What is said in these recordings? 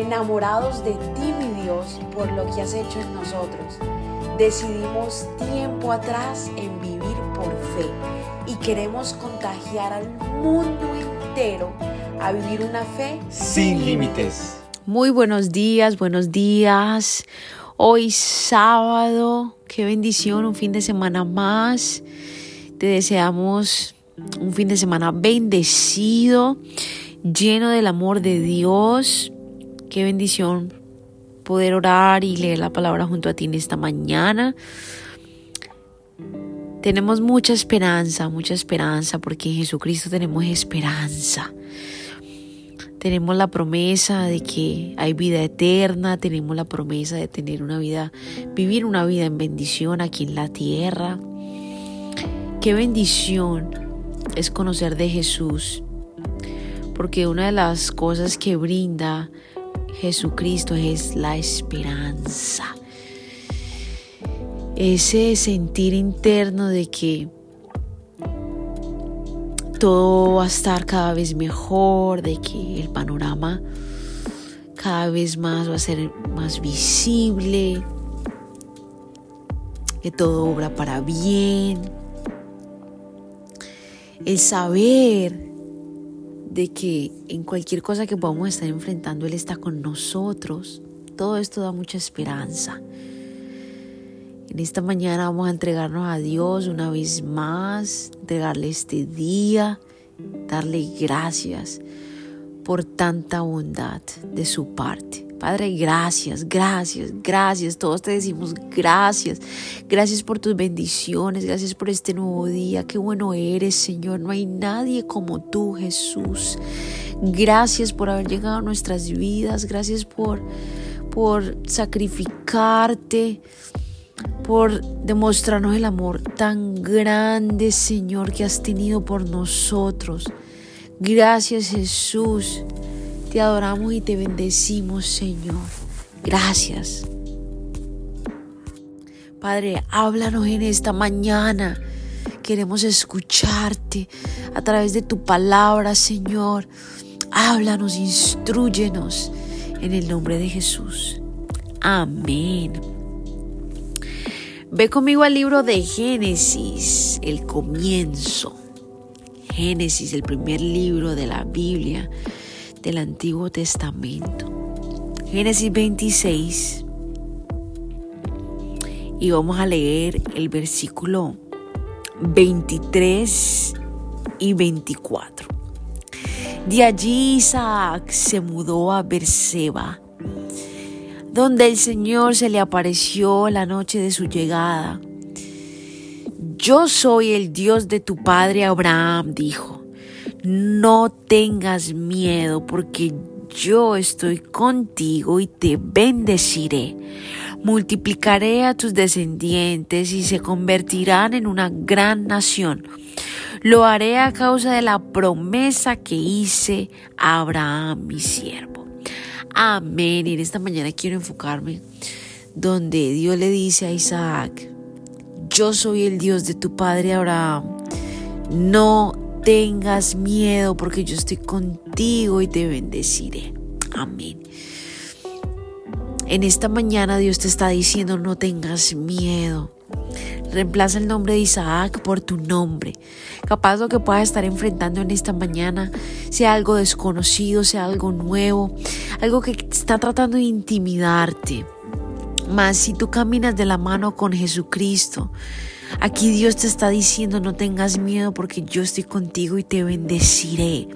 enamorados de ti, mi Dios, por lo que has hecho en nosotros. Decidimos tiempo atrás en vivir por fe y queremos contagiar al mundo entero a vivir una fe sin límites. Muy buenos días, buenos días. Hoy sábado, qué bendición, un fin de semana más. Te deseamos un fin de semana bendecido, lleno del amor de Dios. Qué bendición poder orar y leer la palabra junto a ti en esta mañana. Tenemos mucha esperanza, mucha esperanza, porque en Jesucristo tenemos esperanza. Tenemos la promesa de que hay vida eterna, tenemos la promesa de tener una vida, vivir una vida en bendición aquí en la tierra. Qué bendición es conocer de Jesús, porque una de las cosas que brinda Jesucristo es la esperanza. Ese sentir interno de que todo va a estar cada vez mejor, de que el panorama cada vez más va a ser más visible, que todo obra para bien. El saber de que en cualquier cosa que podamos estar enfrentando, Él está con nosotros. Todo esto da mucha esperanza. En esta mañana vamos a entregarnos a Dios una vez más, entregarle este día, darle gracias por tanta bondad de su parte. Padre, gracias, gracias, gracias. Todos te decimos gracias. Gracias por tus bendiciones, gracias por este nuevo día. Qué bueno eres, Señor. No hay nadie como tú, Jesús. Gracias por haber llegado a nuestras vidas. Gracias por, por sacrificarte, por demostrarnos el amor tan grande, Señor, que has tenido por nosotros. Gracias, Jesús. Te adoramos y te bendecimos, Señor. Gracias. Padre, háblanos en esta mañana. Queremos escucharte a través de tu palabra, Señor. Háblanos, instruyenos en el nombre de Jesús. Amén. Ve conmigo al libro de Génesis, el comienzo. Génesis, el primer libro de la Biblia del Antiguo Testamento. Génesis 26. Y vamos a leer el versículo 23 y 24. De allí Isaac se mudó a Berseba, donde el Señor se le apareció la noche de su llegada. Yo soy el Dios de tu padre Abraham, dijo no tengas miedo porque yo estoy contigo y te bendeciré. Multiplicaré a tus descendientes y se convertirán en una gran nación. Lo haré a causa de la promesa que hice a Abraham, mi siervo. Amén. Y en esta mañana quiero enfocarme donde Dios le dice a Isaac, yo soy el Dios de tu padre Abraham. No tengas miedo porque yo estoy contigo y te bendeciré. Amén. En esta mañana Dios te está diciendo no tengas miedo. Reemplaza el nombre de Isaac por tu nombre. Capaz lo que puedas estar enfrentando en esta mañana sea algo desconocido, sea algo nuevo, algo que está tratando de intimidarte. Mas si tú caminas de la mano con Jesucristo, Aquí Dios te está diciendo, no tengas miedo porque yo estoy contigo y te bendeciré.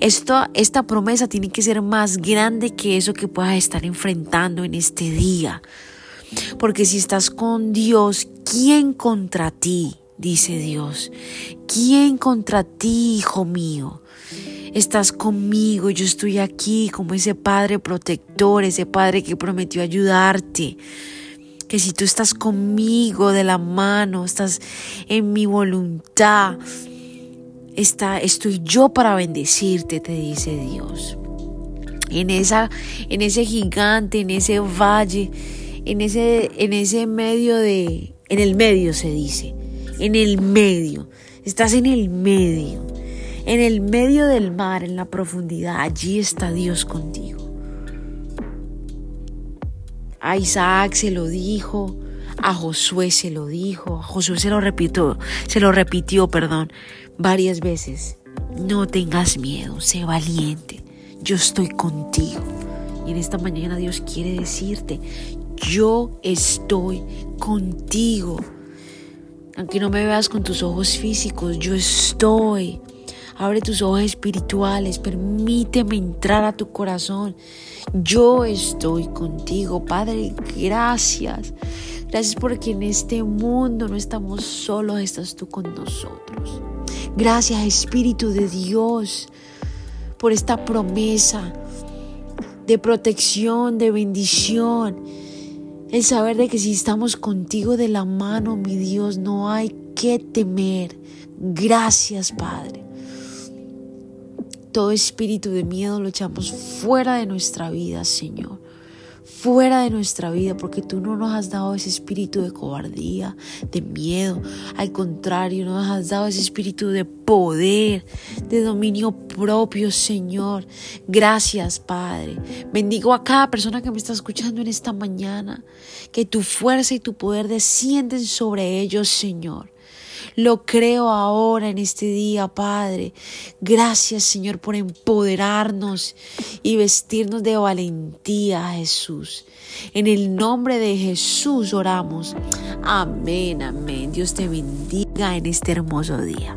Esto, esta promesa tiene que ser más grande que eso que puedas estar enfrentando en este día. Porque si estás con Dios, ¿quién contra ti? Dice Dios. ¿Quién contra ti, hijo mío? Estás conmigo, yo estoy aquí como ese Padre protector, ese Padre que prometió ayudarte que si tú estás conmigo de la mano, estás en mi voluntad, está, estoy yo para bendecirte, te dice Dios. En, esa, en ese gigante, en ese valle, en ese, en ese medio de, en el medio se dice, en el medio, estás en el medio, en el medio del mar, en la profundidad, allí está Dios contigo. A Isaac se lo dijo, a Josué se lo dijo, a Josué se lo repitió, se lo repitió, perdón, varias veces. No tengas miedo, sé valiente. Yo estoy contigo. Y en esta mañana Dios quiere decirte, yo estoy contigo. Aunque no me veas con tus ojos físicos, yo estoy. Abre tus ojos espirituales, permíteme entrar a tu corazón. Yo estoy contigo, Padre, gracias. Gracias porque en este mundo no estamos solos, estás tú con nosotros. Gracias, Espíritu de Dios, por esta promesa de protección, de bendición. El saber de que si estamos contigo de la mano, mi Dios, no hay que temer. Gracias, Padre. Todo espíritu de miedo lo echamos fuera de nuestra vida, Señor. Fuera de nuestra vida, porque tú no nos has dado ese espíritu de cobardía, de miedo. Al contrario, nos has dado ese espíritu de poder, de dominio propio, Señor. Gracias, Padre. Bendigo a cada persona que me está escuchando en esta mañana. Que tu fuerza y tu poder descienden sobre ellos, Señor. Lo creo ahora en este día, Padre. Gracias, Señor, por empoderarnos y vestirnos de valentía, Jesús. En el nombre de Jesús oramos. Amén, amén. Dios te bendiga en este hermoso día.